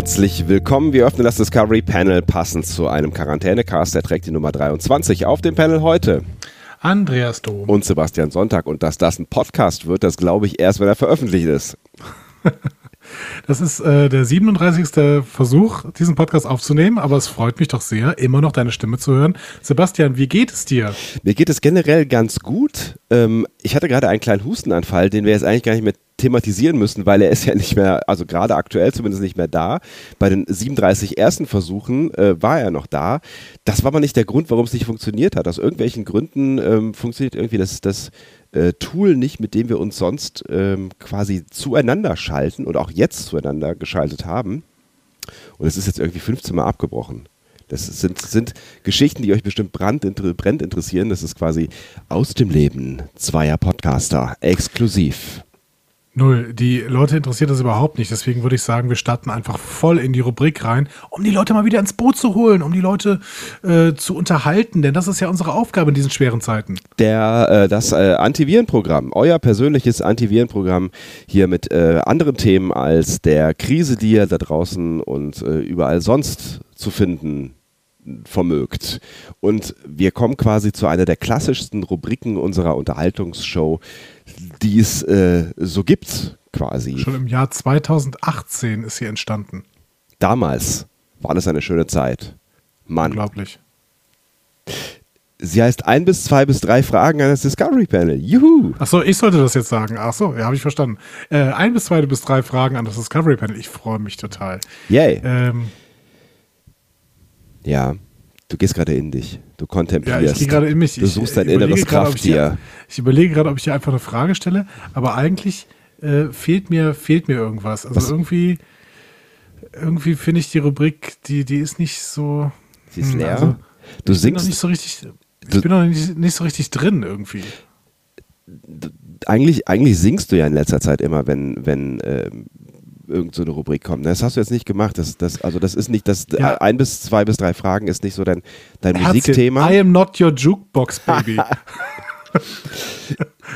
Herzlich willkommen. Wir öffnen das Discovery Panel passend zu einem Quarantänecast. Der trägt die Nummer 23 auf dem Panel heute. Andreas Dom. Und Sebastian Sonntag. Und dass das ein Podcast wird, das glaube ich erst, wenn er veröffentlicht ist. Das ist äh, der 37. Versuch, diesen Podcast aufzunehmen, aber es freut mich doch sehr, immer noch deine Stimme zu hören. Sebastian, wie geht es dir? Mir geht es generell ganz gut. Ähm, ich hatte gerade einen kleinen Hustenanfall, den wir jetzt eigentlich gar nicht mehr thematisieren müssen, weil er ist ja nicht mehr, also gerade aktuell zumindest nicht mehr da. Bei den 37 ersten Versuchen äh, war er noch da. Das war aber nicht der Grund, warum es nicht funktioniert hat. Aus irgendwelchen Gründen ähm, funktioniert irgendwie das, das äh, Tool nicht, mit dem wir uns sonst ähm, quasi zueinander schalten und auch jetzt zueinander geschaltet haben. Und es ist jetzt irgendwie 15 Mal abgebrochen. Das sind, sind Geschichten, die euch bestimmt brand interessieren. Das ist quasi aus dem Leben zweier Podcaster, exklusiv. Null. Die Leute interessiert das überhaupt nicht. Deswegen würde ich sagen, wir starten einfach voll in die Rubrik rein, um die Leute mal wieder ins Boot zu holen, um die Leute äh, zu unterhalten. Denn das ist ja unsere Aufgabe in diesen schweren Zeiten. Der, äh, das äh, Antivirenprogramm, euer persönliches Antivirenprogramm hier mit äh, anderen Themen als der Krise, die ihr da draußen und äh, überall sonst zu finden vermögt. Und wir kommen quasi zu einer der klassischsten Rubriken unserer Unterhaltungsshow, die es äh, so gibt, quasi. Schon im Jahr 2018 ist sie entstanden. Damals war das eine schöne Zeit. Mann. Unglaublich. Sie heißt ein bis zwei bis drei Fragen an das Discovery Panel. Juhu! Achso, ich sollte das jetzt sagen. Achso, ja, habe ich verstanden. Äh, ein bis zwei bis drei Fragen an das Discovery Panel. Ich freue mich total. Yay. Ähm, ja. Du gehst gerade in dich. Du kontemplierst. Ja, ich gehe gerade in mich. Du suchst dein inneres Krafttier. Ich, ich überlege gerade, ob ich hier einfach eine Frage stelle, aber eigentlich äh, fehlt, mir, fehlt mir irgendwas. Also Was? irgendwie, irgendwie finde ich die Rubrik, die, die ist nicht so. Sie ist hm, leer. Also, du ich singst. Bin noch nicht so richtig, ich bin noch nicht, nicht so richtig drin irgendwie. Eigentlich, eigentlich singst du ja in letzter Zeit immer, wenn, wenn ähm, irgendeine so Rubrik kommt. Das hast du jetzt nicht gemacht. Das, das, also das ist nicht, das ja. ein bis zwei bis drei Fragen ist nicht so dein, dein Musikthema. I am not your jukebox, baby.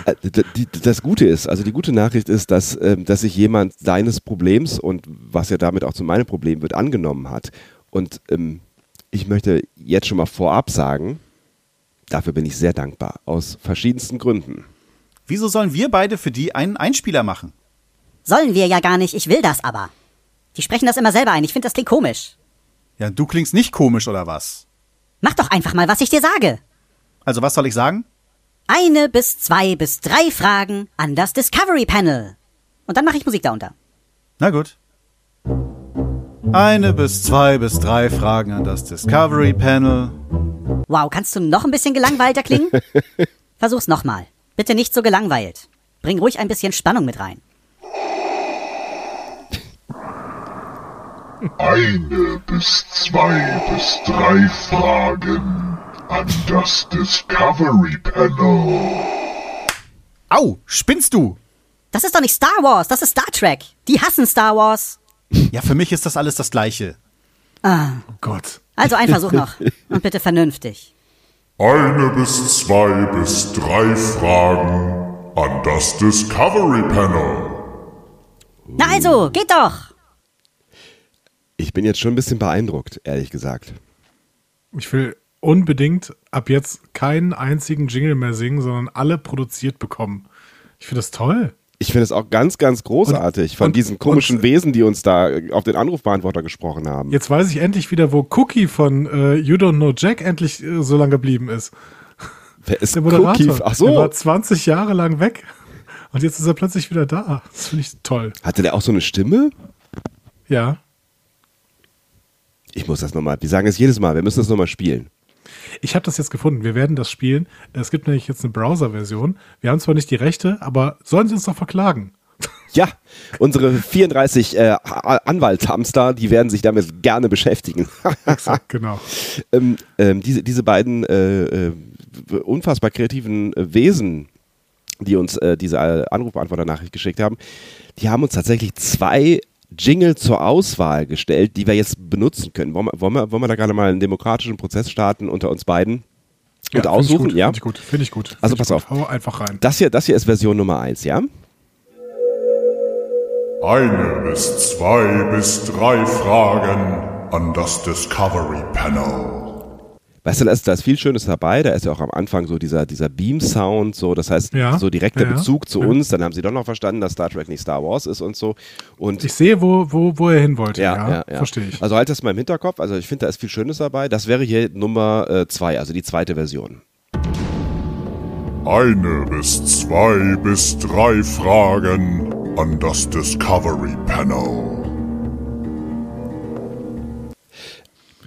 Äh, das Gute ist, also die gute Nachricht ist, dass, ähm, dass sich jemand deines Problems und was ja damit auch zu meinem Problem wird, angenommen hat. Und ähm, ich möchte jetzt schon mal vorab sagen, dafür bin ich sehr dankbar, aus verschiedensten Gründen. Wieso sollen wir beide für die einen Einspieler machen? Sollen wir ja gar nicht, ich will das aber. Die sprechen das immer selber ein, ich finde das klingt komisch. Ja, du klingst nicht komisch, oder was? Mach doch einfach mal, was ich dir sage. Also, was soll ich sagen? Eine bis zwei bis drei Fragen an das Discovery Panel. Und dann mache ich Musik darunter. Na gut. Eine bis zwei bis drei Fragen an das Discovery Panel. Wow, kannst du noch ein bisschen gelangweilter klingen? Versuch's nochmal. Bitte nicht so gelangweilt. Bring ruhig ein bisschen Spannung mit rein. Eine bis zwei bis drei Fragen an das Discovery Panel. Au, spinnst du? Das ist doch nicht Star Wars, das ist Star Trek. Die hassen Star Wars. Ja, für mich ist das alles das Gleiche. Ah. Oh Gott. Also ein Versuch noch. Und bitte vernünftig. Eine bis zwei bis drei Fragen an das Discovery Panel. Na also, geht doch. Ich bin jetzt schon ein bisschen beeindruckt, ehrlich gesagt. Ich will unbedingt ab jetzt keinen einzigen Jingle mehr singen, sondern alle produziert bekommen. Ich finde das toll. Ich finde es auch ganz, ganz großartig und, von und, diesen komischen und, Wesen, die uns da auf den Anrufbeantworter gesprochen haben. Jetzt weiß ich endlich wieder, wo Cookie von äh, You Don't Know Jack endlich äh, so lange geblieben ist. Wer ist der Moderator? Cookie? Ach so. Der war 20 Jahre lang weg und jetzt ist er plötzlich wieder da. Das finde ich toll. Hatte der auch so eine Stimme? Ja. Ich muss das nochmal, die sagen es jedes Mal, wir müssen das nochmal spielen. Ich habe das jetzt gefunden. Wir werden das spielen. Es gibt nämlich jetzt eine Browser-Version. Wir haben zwar nicht die Rechte, aber sollen sie uns doch verklagen. Ja, unsere 34 äh, Anwaltshamster, die werden sich damit gerne beschäftigen. Exakt, genau. ähm, ähm, diese, diese beiden äh, äh, unfassbar kreativen äh, Wesen, die uns äh, diese Anrufbeantworter-Nachricht geschickt haben, die haben uns tatsächlich zwei Jingle zur Auswahl gestellt, die wir jetzt benutzen können. Wollen wir, wollen wir, wollen wir da gerade mal einen demokratischen Prozess starten unter uns beiden und find ich aussuchen? gut, ja. Finde ich gut. Finde ich gut. Find Also pass gut. auf. Hau einfach rein. Das hier, das hier ist Version Nummer eins, ja? Eine bis zwei bis drei Fragen an das Discovery Panel. Weißt du, da ist, da ist viel Schönes dabei. Da ist ja auch am Anfang so dieser, dieser Beam-Sound, so, das heißt, Ja, so direkt der ja, Bezug zu ja. uns. Dann haben sie doch noch verstanden, dass Star Trek nicht Star Wars ist und so. Und Ich sehe, wo, wo, wo er hin wollte. ja, Ja, ja, ja. verstehe ich. Also halt das mal im Hinterkopf. Also ich finde, da ist viel Schönes dabei. Das wäre hier Nummer äh, zwei, also die zweite Version. Eine bis zwei bis drei Fragen an das Discovery Panel.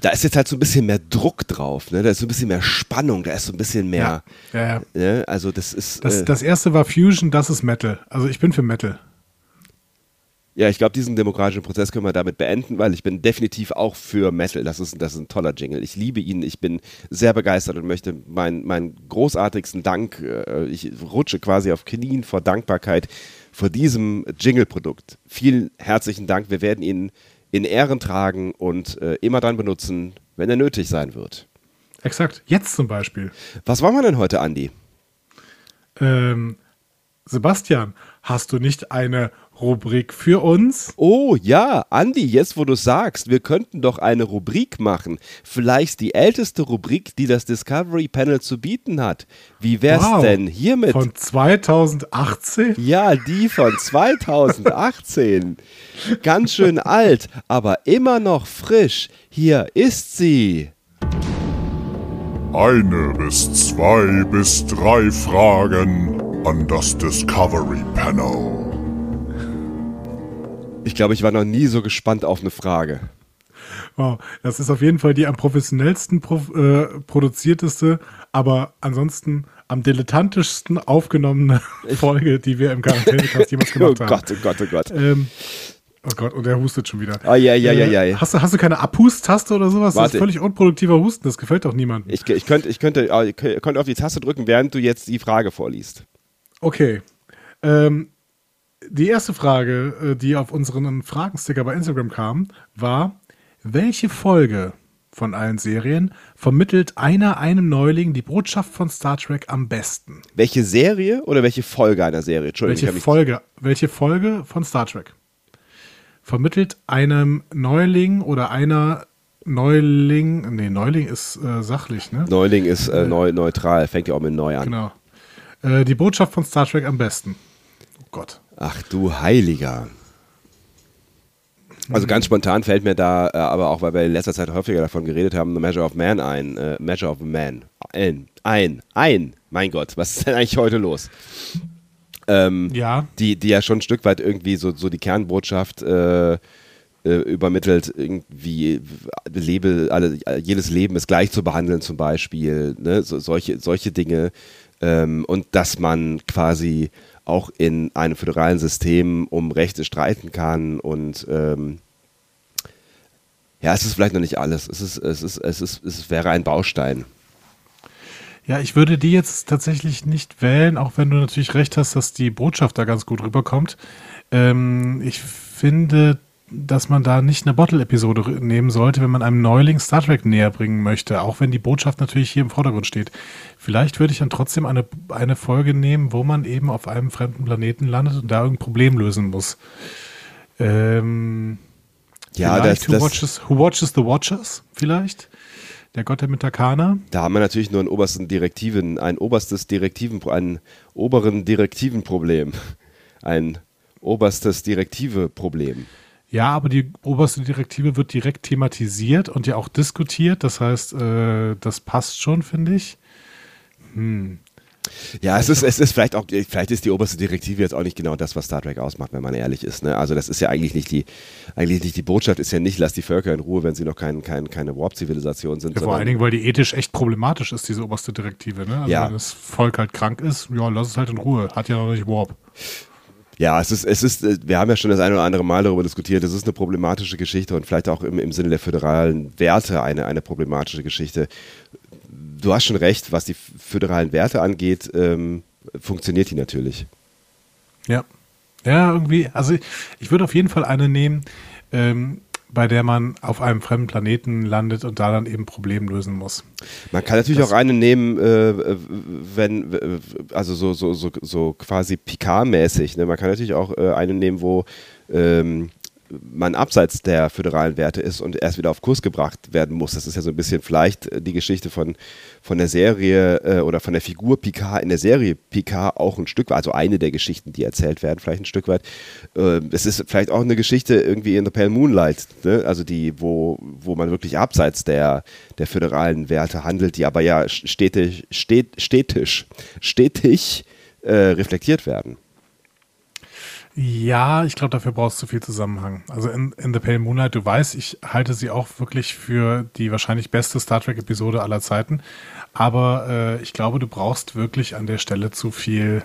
Da ist jetzt halt so ein bisschen mehr Druck drauf, ne? Da ist so ein bisschen mehr Spannung, da ist so ein bisschen mehr. Ja, ja. Ne? Also das ist. Das, äh, das erste war Fusion, das ist Metal. Also ich bin für Metal. Ja, ich glaube, diesen demokratischen Prozess können wir damit beenden, weil ich bin definitiv auch für Metal. Das ist, das ist ein toller Jingle. Ich liebe ihn. Ich bin sehr begeistert und möchte meinen meinen großartigsten Dank, äh, ich rutsche quasi auf Knien vor Dankbarkeit vor diesem Jingle-Produkt. Vielen herzlichen Dank. Wir werden ihn in Ehren tragen und äh, immer dann benutzen, wenn er nötig sein wird. Exakt. Jetzt zum Beispiel. Was wollen wir denn heute, Andi? Ähm, Sebastian, hast du nicht eine Rubrik für uns? Oh ja, Andi, jetzt wo du sagst, wir könnten doch eine Rubrik machen. Vielleicht die älteste Rubrik, die das Discovery Panel zu bieten hat. Wie wär's Wow. denn hiermit? Von 2018? ja, die von 2018. Ganz schön alt, aber immer noch frisch. Hier ist sie. Eine bis zwei bis drei Fragen an das Discovery Panel. Ich glaube, ich war noch nie so gespannt auf eine Frage. Wow, das ist auf jeden Fall die am professionellsten pro, äh, produzierteste, aber ansonsten am dilettantischsten aufgenommene Folge, die wir im Quarantänecast jemals Oh gemacht haben. Gott, oh Gott, oh Gott. Ähm, oh Gott, und er hustet schon wieder. Ai, ai, ai, ai. Äh, hast, du, hast du keine Abhust-Taste oder sowas? Das Warte. ist völlig unproduktiver Husten, das gefällt doch niemandem. Ich, ich, könnte, ich, könnte, äh, ich könnte auf die Taste drücken, während du jetzt die Frage vorliest. Okay. Ähm, die erste Frage, äh, die auf unseren Fragensticker bei Instagram kam, war, welche Folge von allen Serien vermittelt einer einem Neuling die Botschaft von Star Trek am besten? Welche Serie oder welche Folge einer Serie? Entschuldigung, Welche Folge, welche Folge von Star Trek vermittelt einem Neuling oder einer Neuling, nee, Neuling ist äh, sachlich, ne? Neuling ist äh, neu, neutral, fängt ja auch mit neu an. Genau. Äh, die Botschaft von Star Trek am besten. Oh Gott. Ach du Heiliger. Also ganz spontan fällt mir da, äh, aber auch weil wir in letzter Zeit häufiger davon geredet haben, The Measure of Man ein. Äh, Measure of Man. Ein. Ein. Ein. Mein Gott, was ist denn eigentlich heute los? Ähm, Ja. die, die ja schon ein Stück weit irgendwie so, so die Kernbotschaft äh, äh, übermittelt, irgendwie lebe, alle, jedes Leben ist gleich zu behandeln zum Beispiel, ne? so, solche, solche Dinge. Ähm, und dass man quasi auch in einem föderalen System um Rechte streiten kann und ähm, ja, es ist vielleicht noch nicht alles. Es ist, es ist, es ist, es wäre ein Baustein. Ja, ich würde die jetzt tatsächlich nicht wählen, auch wenn du natürlich recht hast, dass die Botschaft da ganz gut rüberkommt. Ähm, ich finde, dass man da nicht eine Bottle-Episode nehmen sollte, wenn man einem Neuling Star Trek näher bringen möchte, auch wenn die Botschaft natürlich hier im Vordergrund steht. Vielleicht würde ich dann trotzdem eine, eine Folge nehmen, wo man eben auf einem fremden Planeten landet und da irgendein Problem lösen muss. Ähm, Ja, vielleicht das, who, das, watches, who Watches the Watchers? Vielleicht? Der Gott der Mitakana? Da haben wir natürlich nur einen obersten Direktiven, ein oberstes Direktiven, ein oberen Direktivenproblem. Ein oberstes Direktive-Problem. Ja, aber die oberste Direktive wird direkt thematisiert und ja auch diskutiert. Das heißt, äh, das passt schon, finde ich. Ja, es ist, es ist vielleicht auch, vielleicht ist die oberste Direktive jetzt auch nicht genau das, was Star Trek ausmacht, wenn man ehrlich ist. Ne? Also das ist ja eigentlich nicht die, eigentlich nicht die Botschaft ist ja nicht, lass die Völker in Ruhe, wenn sie noch kein, kein, keine Warp-Zivilisation sind. Ja, vor allen Dingen, weil die ethisch echt problematisch ist, diese oberste Direktive. Ne? Also Ja. wenn das Volk halt krank ist, ja, lass es halt in Ruhe. Hat ja noch nicht Warp. Ja, es ist, es ist, äh, wir haben ja schon das eine oder andere Mal darüber diskutiert, es ist eine problematische Geschichte und vielleicht auch im, im Sinne der föderalen Werte eine, eine problematische Geschichte. Du hast schon recht, was die föderalen Werte angeht, ähm, funktioniert die natürlich. Ja. Ja, irgendwie, also ich, ich würde auf jeden Fall eine nehmen, ähm, bei der man auf einem fremden Planeten landet und da dann eben Problem lösen muss. Man kann natürlich das auch eine nehmen, äh, wenn, also so, so, so, so quasi Picard-mäßig. Ne? Man kann natürlich auch äh, eine nehmen, wo ähm, man abseits der föderalen Werte ist und erst wieder auf Kurs gebracht werden muss. Das ist ja so ein bisschen vielleicht äh, die Geschichte von, von der Serie äh, oder von der Figur Picard in der Serie Picard auch ein Stück weit, also eine der Geschichten, die erzählt werden, vielleicht ein Stück weit. Äh, es ist vielleicht auch eine Geschichte irgendwie in The Pale Moonlight, ne? also die, wo, wo man wirklich abseits der, der föderalen Werte handelt, die aber ja stetig, stet, stetisch, stetig äh, reflektiert werden. Ja, ich glaube, dafür brauchst du viel Zusammenhang. Also in, in The Pale Moonlight, du weißt, ich halte sie auch wirklich für die wahrscheinlich beste Star Trek-Episode aller Zeiten. Aber äh, ich glaube, du brauchst wirklich an der Stelle zu viel,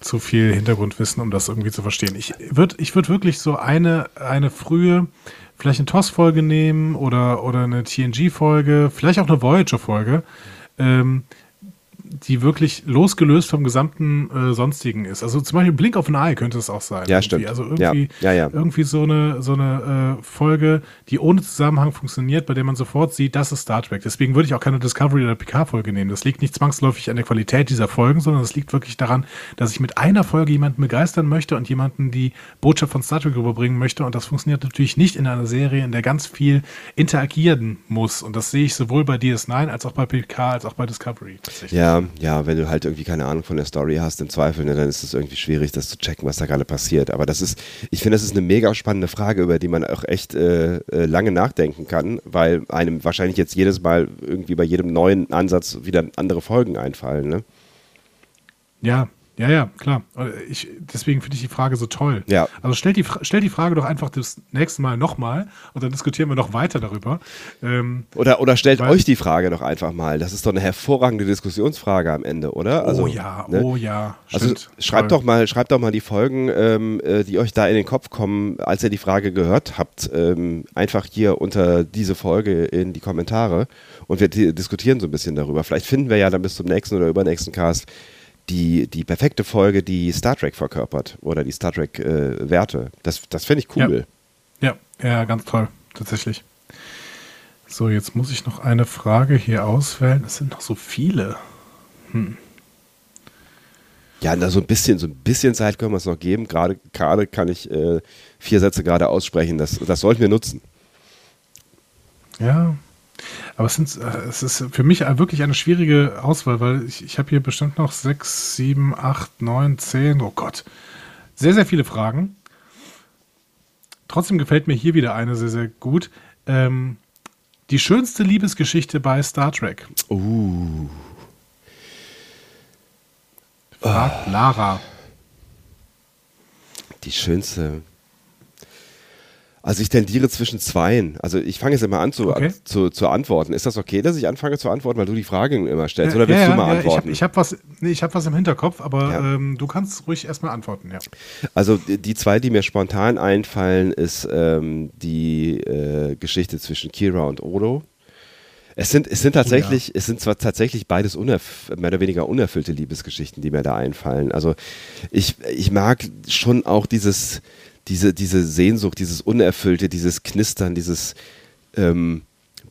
zu viel Hintergrundwissen, um das irgendwie zu verstehen. Ich würde ich würd wirklich so eine, eine frühe, vielleicht eine TOS-Folge nehmen oder, oder eine TNG-Folge, vielleicht auch eine Voyager-Folge. Ähm, die wirklich losgelöst vom gesamten äh, Sonstigen ist. Also zum Beispiel Blink of an Eye könnte es auch sein. Ja, irgendwie. stimmt. Also irgendwie, ja. Ja, ja. irgendwie so eine, so eine äh, Folge, die ohne Zusammenhang funktioniert, bei der man sofort sieht, das ist Star Trek. Deswegen würde ich auch keine Discovery oder PK-Folge nehmen. Das liegt nicht zwangsläufig an der Qualität dieser Folgen, sondern es liegt wirklich daran, dass ich mit einer Folge jemanden begeistern möchte und jemanden die Botschaft von Star Trek überbringen möchte. Und das funktioniert natürlich nicht in einer Serie, in der ganz viel interagieren muss. Und das sehe ich sowohl bei DS9 als auch bei PK als auch bei Discovery. Ja, ja, wenn du halt irgendwie keine Ahnung von der Story hast, im Zweifel, ne, dann ist es irgendwie schwierig, das zu checken, was da gerade passiert. Aber das ist, ich finde, das ist eine mega spannende Frage, über die man auch echt äh, äh, lange nachdenken kann, weil einem wahrscheinlich jetzt jedes Mal irgendwie bei jedem neuen Ansatz wieder andere Folgen einfallen. Ne? Ja, ja, ja, klar. Ich, deswegen finde ich die Frage so toll. Ja. Also stellt die, stellt die Frage doch einfach das nächste Mal nochmal und dann diskutieren wir noch weiter darüber. Ähm, oder, oder stellt euch die Frage doch einfach mal. Das ist doch eine hervorragende Diskussionsfrage am Ende, oder? Also, oh ja, ne? oh ja. Also schreibt doch mal, schreibt doch mal die Folgen, ähm, äh, die euch da in den Kopf kommen, als ihr die Frage gehört habt, ähm, einfach hier unter diese Folge in die Kommentare und wir diskutieren so ein bisschen darüber. Vielleicht finden wir ja dann bis zum nächsten oder übernächsten Cast die, die perfekte Folge, die Star Trek verkörpert oder die Star Trek-Werte. Äh, das das finde ich cool. Ja. ja. ja, ganz toll, tatsächlich. So, jetzt muss ich noch eine Frage hier auswählen. Es sind noch so viele. Hm. Ja, na, so ein bisschen, so ein bisschen Zeit können wir es noch geben. Gerade, gerade kann ich äh, vier Sätze gerade aussprechen. Das, das sollten wir nutzen. Ja, aber es, sind, äh, es ist für mich wirklich eine schwierige Auswahl, weil ich, ich habe hier bestimmt noch sechs, sieben, acht, neun, zehn, oh Gott, sehr, sehr viele Fragen. Trotzdem gefällt mir hier wieder eine sehr, sehr gut. Ähm, die schönste Liebesgeschichte bei Star Trek. Uh. Fragt oh. Lara. Die schönste. Also ich tendiere zwischen zweien. Also ich fange jetzt immer an zu, okay. zu, zu, antworten. Ist das okay, dass ich anfange zu antworten, weil du die Fragen immer stellst? Oder willst ja, du mal ja, antworten? Ich habe hab was, nee, hab was im Hinterkopf, aber ähm, du kannst ruhig erstmal antworten, ja. Also die zwei, die mir spontan einfallen, ist ähm, die äh, Geschichte zwischen Kira und Odo. Es sind, es sind tatsächlich, es sind zwar tatsächlich beides mehr oder weniger unerfüllte Liebesgeschichten, die mir da einfallen. Also ich, ich mag schon auch dieses, diese, diese Sehnsucht, dieses Unerfüllte, dieses Knistern, dieses, ähm,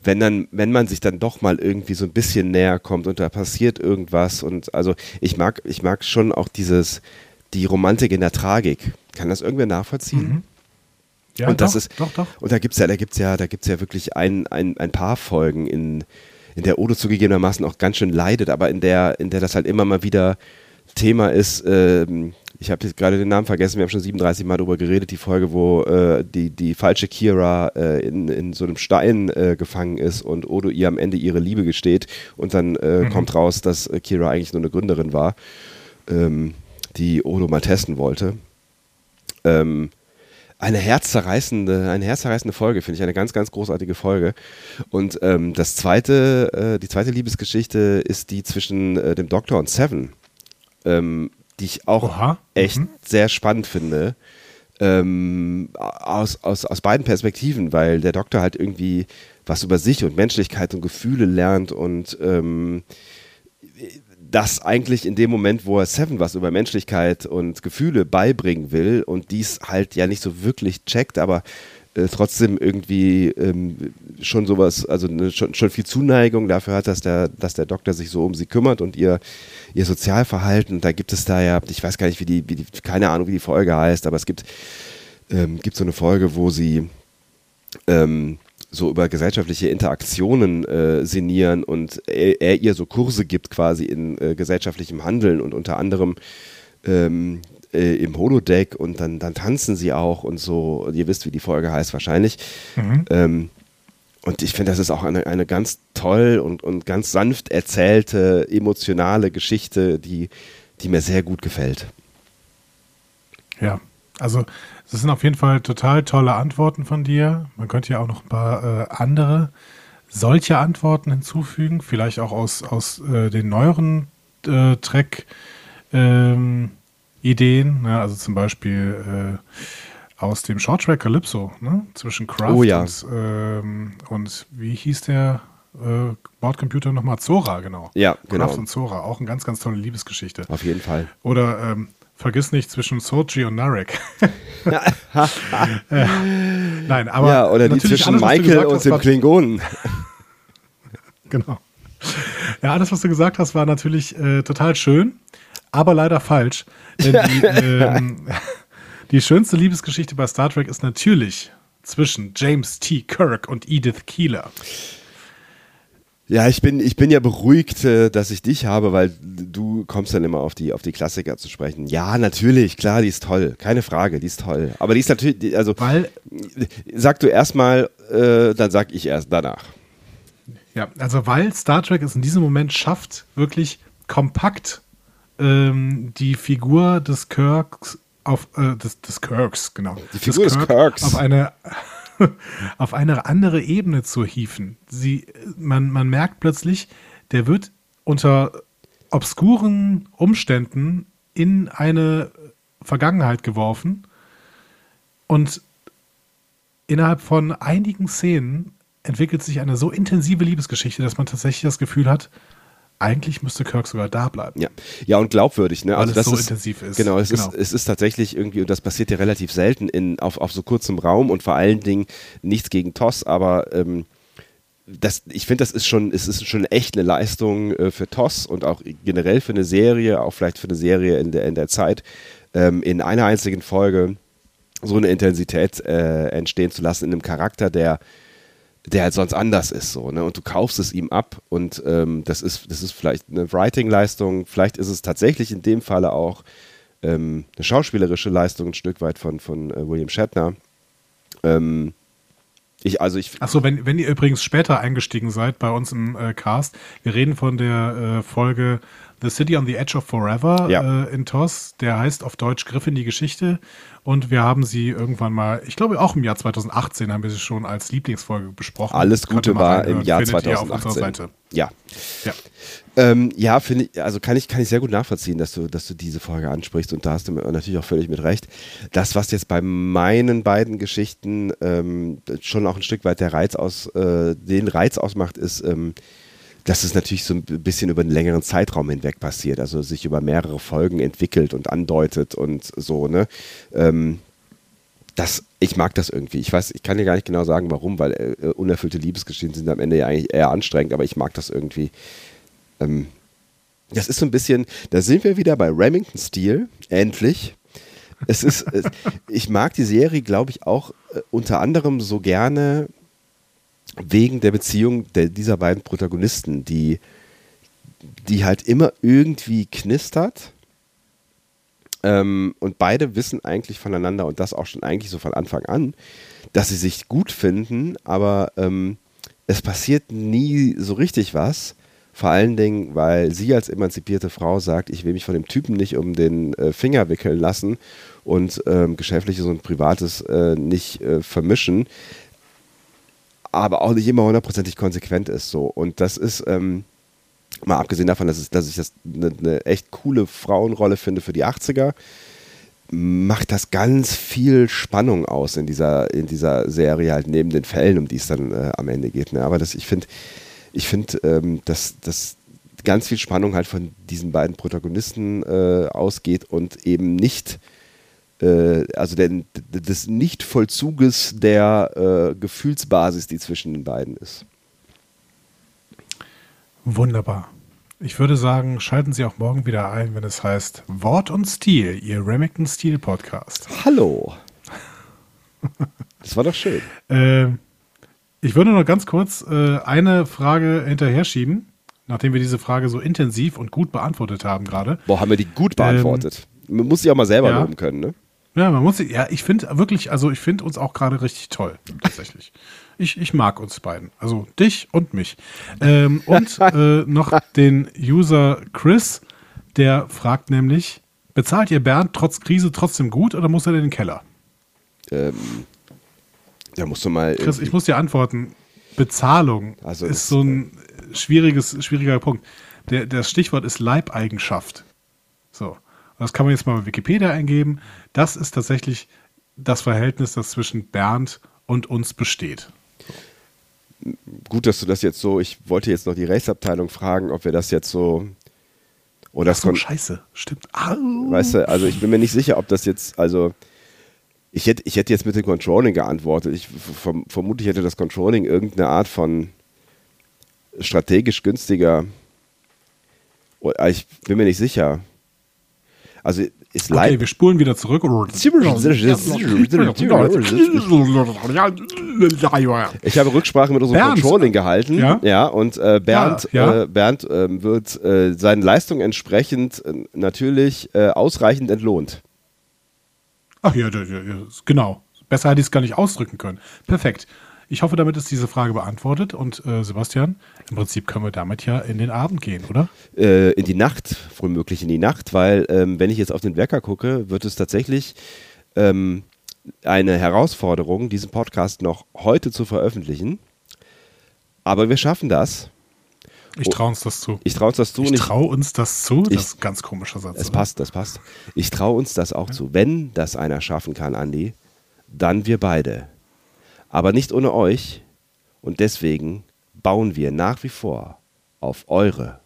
wenn dann, wenn man sich dann doch mal irgendwie so ein bisschen näher kommt und da passiert irgendwas und also ich mag, ich mag schon auch dieses, die Romantik in der Tragik. Kann das irgendwer nachvollziehen? Mhm. Ja, und das doch, ist, doch, doch. Und da gibt es ja, da gibt's ja, da gibt's ja wirklich ein, ein, ein paar Folgen, in, in der Odo zugegebenermaßen auch ganz schön leidet, aber in der, in der das halt immer mal wieder Thema ist, ähm, ich habe jetzt gerade den Namen vergessen, wir haben schon 37 Mal darüber geredet, die Folge, wo äh, die, die falsche Kira äh, in, in so einem Stein äh, gefangen ist und Odo ihr am Ende ihre Liebe gesteht und dann äh, mhm. kommt raus, dass äh, Kira eigentlich nur eine Gründerin war, ähm, die Odo mal testen wollte. Ähm, eine herzzerreißende, eine herzzerreißende Folge, finde ich, eine ganz, ganz großartige Folge. Und ähm, das zweite, äh, die zweite Liebesgeschichte ist die zwischen dem Doktor und Seven. Ähm, die ich auch Oha. echt Mhm. sehr spannend finde. Ähm, aus, aus, aus beiden Perspektiven, weil der Doktor halt irgendwie was über sich und Menschlichkeit und Gefühle lernt und ähm, das eigentlich in dem Moment, wo er Seven was über Menschlichkeit und Gefühle beibringen will und dies halt ja nicht so wirklich checkt, aber äh, trotzdem irgendwie ähm, schon sowas, also ne, schon, schon viel Zuneigung dafür hat, dass der, dass der Doktor sich so um sie kümmert und ihr, ihr Sozialverhalten. Da gibt es da ja, ich weiß gar nicht, wie die, wie die keine Ahnung, wie die Folge heißt, aber es gibt, ähm, gibt so eine Folge, wo sie ähm, so über gesellschaftliche Interaktionen äh, sinnieren und er, er ihr so Kurse gibt quasi in äh, gesellschaftlichem Handeln und unter anderem ähm, äh, im Holodeck und dann, dann tanzen sie auch und so. Und ihr wisst, wie die Folge heißt wahrscheinlich. Ähm, und ich finde, das ist auch eine, eine ganz toll und, und ganz sanft erzählte, emotionale Geschichte, die, die mir sehr gut gefällt. Ja, also das sind auf jeden Fall total tolle Antworten von dir. Man könnte ja auch noch ein paar äh, andere solche Antworten hinzufügen, vielleicht auch aus, aus äh, den neueren äh, Track ähm, Ideen, ne? also zum Beispiel äh, aus dem Short Track Calypso, ne? zwischen Kraft Oh ja. und, ähm, und wie hieß der äh, Bordcomputer nochmal? Zora, genau. Ja, genau. Kraft und Zora, auch eine ganz, ganz tolle Liebesgeschichte. Auf jeden Fall. Oder ähm, vergiss nicht zwischen Sochi und Narek. äh, nein, aber ja, oder die zwischen alles, Michael und hast, dem Klingonen. Genau. Ja, alles, was du gesagt hast, war natürlich äh, total schön, aber leider falsch. Denn die, ähm, die schönste Liebesgeschichte bei Star Trek ist natürlich zwischen James T. Kirk und Edith Keeler. Ja, ich bin, ich bin ja beruhigt, äh, dass ich dich habe, weil du kommst dann immer auf die, auf die Klassiker zu sprechen. Ja, natürlich, klar, die ist toll. Keine Frage, die ist toll. Aber die ist natürlich, also Weil, sag du erstmal, äh, dann sag ich erst danach. ja, also weil Star Trek es in diesem Moment schafft, wirklich kompakt ähm, die Figur des Kirks auf äh, des, des Kirks, genau. Die Figur des Kirks. auf eine auf eine andere Ebene zu hieven. Sie, man, man merkt plötzlich, der wird unter obskuren Umständen in eine Vergangenheit geworfen und innerhalb von einigen Szenen entwickelt sich eine so intensive Liebesgeschichte, dass man tatsächlich das Gefühl hat, eigentlich müsste Kirk sogar da bleiben. Ja, ja und glaubwürdig, ne? Weil also es das so ist, intensiv ist. Genau, es, Genau. Ist, es ist tatsächlich irgendwie, und das passiert ja relativ selten in, auf, auf so kurzem Raum und vor allen Dingen nichts gegen TOS, aber ähm, das, ich finde, das ist schon, es ist schon echt eine Leistung äh, für TOS und auch generell für eine Serie, auch vielleicht für eine Serie in der, in der Zeit, ähm, in einer einzigen Folge so eine Intensität äh, entstehen zu lassen in einem Charakter, der der halt sonst anders ist so, ne? Und du kaufst es ihm ab und ähm, das ist, das ist vielleicht eine Writing-Leistung, vielleicht ist es tatsächlich in dem Falle auch ähm, eine schauspielerische Leistung, ein Stück weit von, von äh, William Shatner. Ähm, ich, also ich, Achso, wenn, wenn ihr übrigens später eingestiegen seid bei uns im äh, Cast, wir reden von der äh, Folge The City on the Edge of Forever Ja. äh, in TOS. Der heißt auf Deutsch Griff in die Geschichte. Und wir haben sie irgendwann mal, ich glaube auch im Jahr 2018 haben wir sie schon als Lieblingsfolge besprochen. alles Gute war im Jahr Findet ihr auf unserer 2018. Seite. Ja. Ja. Ähm, ja, finde ich, also kann ich, kann ich sehr gut nachvollziehen, dass du, dass du diese Folge ansprichst und da hast du natürlich auch völlig mit recht. Das, was jetzt bei meinen beiden Geschichten ähm, schon auch ein Stück weit der Reiz aus, äh, den Reiz ausmacht, ist, ähm, dass es natürlich so ein bisschen über einen längeren Zeitraum hinweg passiert, also sich über mehrere Folgen entwickelt und andeutet und so, ne? Ähm, das, ich mag das irgendwie. Ich weiß, ich kann dir gar nicht genau sagen, warum, weil äh, unerfüllte Liebesgeschichten sind am Ende ja eigentlich eher anstrengend, aber ich mag das irgendwie. Ähm, das ist so ein bisschen, da sind wir wieder bei Remington Steel, endlich. Es ist, es, ich mag die Serie, glaube ich, auch äh, unter anderem so gerne wegen der Beziehung der, dieser beiden Protagonisten, die, die halt immer irgendwie knistert. Ähm, und beide wissen eigentlich voneinander und das auch schon eigentlich so von Anfang an, dass sie sich gut finden, aber ähm, es passiert nie so richtig was. Vor allen Dingen, weil sie als emanzipierte Frau sagt, ich will mich von dem Typen nicht um den äh, Finger wickeln lassen und ähm, geschäftliches und privates äh, nicht äh, vermischen, aber auch nicht immer hundertprozentig konsequent ist so. Und das ist, ähm, Mal abgesehen davon, dass, es, dass ich das eine, eine echt coole Frauenrolle finde für die 80er, macht das ganz viel Spannung aus in dieser, in dieser Serie, halt neben den Fällen, um die es dann äh, am Ende geht. Ne? Aber das, ich finde, ich finde, ähm, dass, dass ganz viel Spannung halt von diesen beiden Protagonisten äh, ausgeht und eben nicht also den, des Nichtvollzuges der äh, Gefühlsbasis, die zwischen den beiden ist. Wunderbar. Ich würde sagen, schalten Sie auch morgen wieder ein, wenn es heißt Wort und Stil, Ihr Remington Stil Podcast. Hallo. Das war doch schön. Äh, ich würde noch ganz kurz äh, eine Frage hinterher schieben, nachdem wir diese Frage so intensiv und gut beantwortet haben gerade. Boah, haben wir die gut beantwortet. Man muss sie auch mal selber ja. loben können, ne? Ja, man muss, ja, ich finde wirklich, also ich finde uns auch gerade richtig toll, tatsächlich. Ich, ich mag uns beiden, also dich und mich. Ähm, und äh, noch den User Chris, der fragt nämlich, bezahlt ihr Bernd trotz Krise trotzdem gut oder muss er in den Keller? Ähm, da musst du mal. Chris, ich muss dir antworten, Bezahlung Also ist so ein schwieriges, schwieriger Punkt. Der, das Stichwort ist Leibeigenschaft. So. Das kann man jetzt mal bei Wikipedia eingeben. Das ist tatsächlich das Verhältnis, das zwischen Bernd und uns besteht. gut, dass du das jetzt so. Ich wollte jetzt noch die Rechtsabteilung fragen, ob wir das jetzt so. Oder Ach so, scheiße. Stimmt. Au. Weißt du, also ich bin mir nicht sicher, ob das jetzt, also ich hätte, ich hätte jetzt mit dem Controlling geantwortet. Ich verm vermutlich hätte das Controlling irgendeine Art von strategisch günstiger. Ich bin mir nicht sicher. Also ist Okay, Leib. wir spulen wieder zurück. Ich habe Rücksprache mit unserem Bernd. Controlling gehalten. Ja? und äh, Bernd, Ja, ja. Äh, Bernd ähm, wird äh, seinen Leistungen entsprechend äh, natürlich äh, ausreichend entlohnt. Ach ja, ja, ja, ja, genau. Besser hätte ich es gar nicht ausdrücken können. Perfekt. Ich hoffe, damit ist diese Frage beantwortet. Und äh, Sebastian, im Prinzip können wir damit ja in den Abend gehen, oder? äh, in die Nacht, womöglich in die Nacht, weil ähm, wenn ich jetzt auf den Wecker gucke, wird es tatsächlich ähm, eine Herausforderung, diesen Podcast noch heute zu veröffentlichen. Aber wir schaffen das. Ich traue uns das zu. Ich traue uns das zu Ich ich, traue uns das zu. Ich- das ist ein ganz komischer Satz. es oder? passt, das passt. Ich traue uns das auch zu. Wenn das einer schaffen kann, Andi, dann wir beide. Aber nicht ohne euch. Und deswegen bauen wir nach wie vor auf eure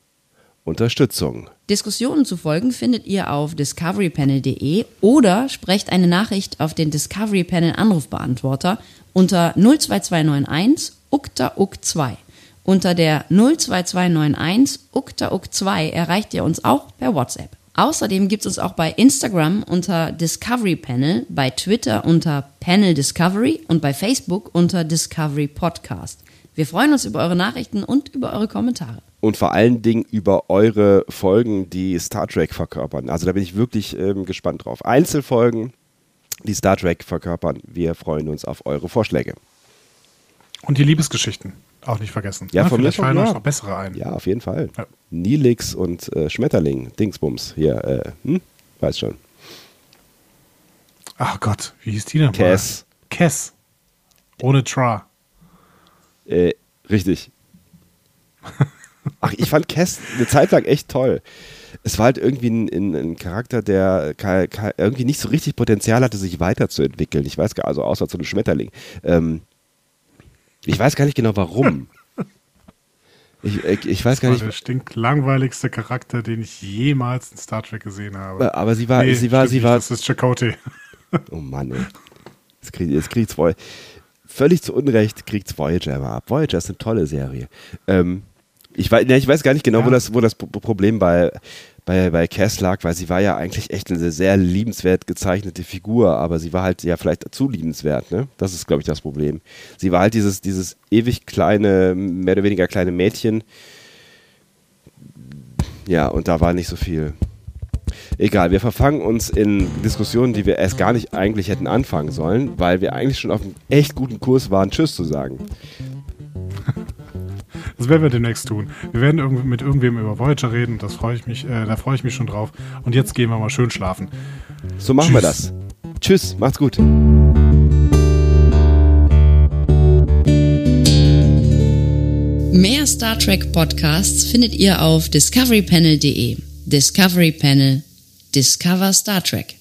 Unterstützung. Diskussionen zu folgen findet ihr auf discoverypanel.de oder sprecht eine Nachricht auf den Discovery Panel Anrufbeantworter unter 02291 ukta uk 2. Unter der 02291 ukta uk 2 erreicht ihr uns auch per WhatsApp. Außerdem gibt es uns auch bei Instagram unter Discovery Panel, bei Twitter unter Panel Discovery und bei Facebook unter Discovery Podcast. Wir freuen uns über eure Nachrichten und über eure Kommentare. und vor allen Dingen über eure Folgen, die Star Trek verkörpern. Also da bin ich wirklich ähm, gespannt drauf. Einzelfolgen, die Star Trek verkörpern. Wir freuen uns auf eure Vorschläge. Und die Liebesgeschichten. Auch nicht vergessen. Ja, Na, von mir vielleicht schon, fallen ja. noch bessere ein. Ja, auf jeden Fall. Ja. Nilix und äh, Schmetterling, Dingsbums, hier, äh, hm? weiß schon. Ach Gott, wie hieß die denn? Cass. Cass. Ohne Tra. Äh, richtig. Ach, ich fand Cass eine Zeit lang echt toll. Es war halt irgendwie ein, ein, ein Charakter, der irgendwie nicht so richtig Potenzial hatte, sich weiterzuentwickeln. Ich weiß gar also außer zu einem Schmetterling. Ähm, ich weiß gar nicht genau warum. Ich, ich, ich weiß Das gar war nicht. der stinklangweiligste Charakter, den ich jemals in Star Trek gesehen habe. Aber sie war, Nee, sie war, sie nicht, war. Das ist Chakotay. Oh Mann, ey. Jetzt kriegt, jetzt kriegt's Voyager. Völlig zu Unrecht kriegt's Voyager immer ab. Voyager ist eine tolle Serie. Ähm, ich, weiß, ne, ich weiß gar nicht genau, wo Ja. das, wo das Pro- Problem bei, bei, bei Cass lag, weil sie war ja eigentlich echt eine sehr liebenswert gezeichnete Figur, aber sie war halt ja vielleicht zu liebenswert, ne? Das ist, glaube ich, das Problem. Sie war halt dieses, dieses ewig kleine, mehr oder weniger kleine Mädchen. Ja, und da war nicht so viel. Egal, wir verfangen uns in Diskussionen, die wir erst gar nicht eigentlich hätten anfangen sollen, weil wir eigentlich schon auf einem echt guten Kurs waren, Tschüss zu sagen. Das werden wir demnächst tun. Wir werden irgend- mit irgendwem über Voyager reden. Das freue ich mich, äh, da freue ich mich schon drauf. Und jetzt gehen wir mal schön schlafen. So machen wir Tschüss. das. Tschüss, macht's gut. Mehr Star Trek Podcasts findet ihr auf discoverypanel.de. Discovery Panel. Discover Star Trek.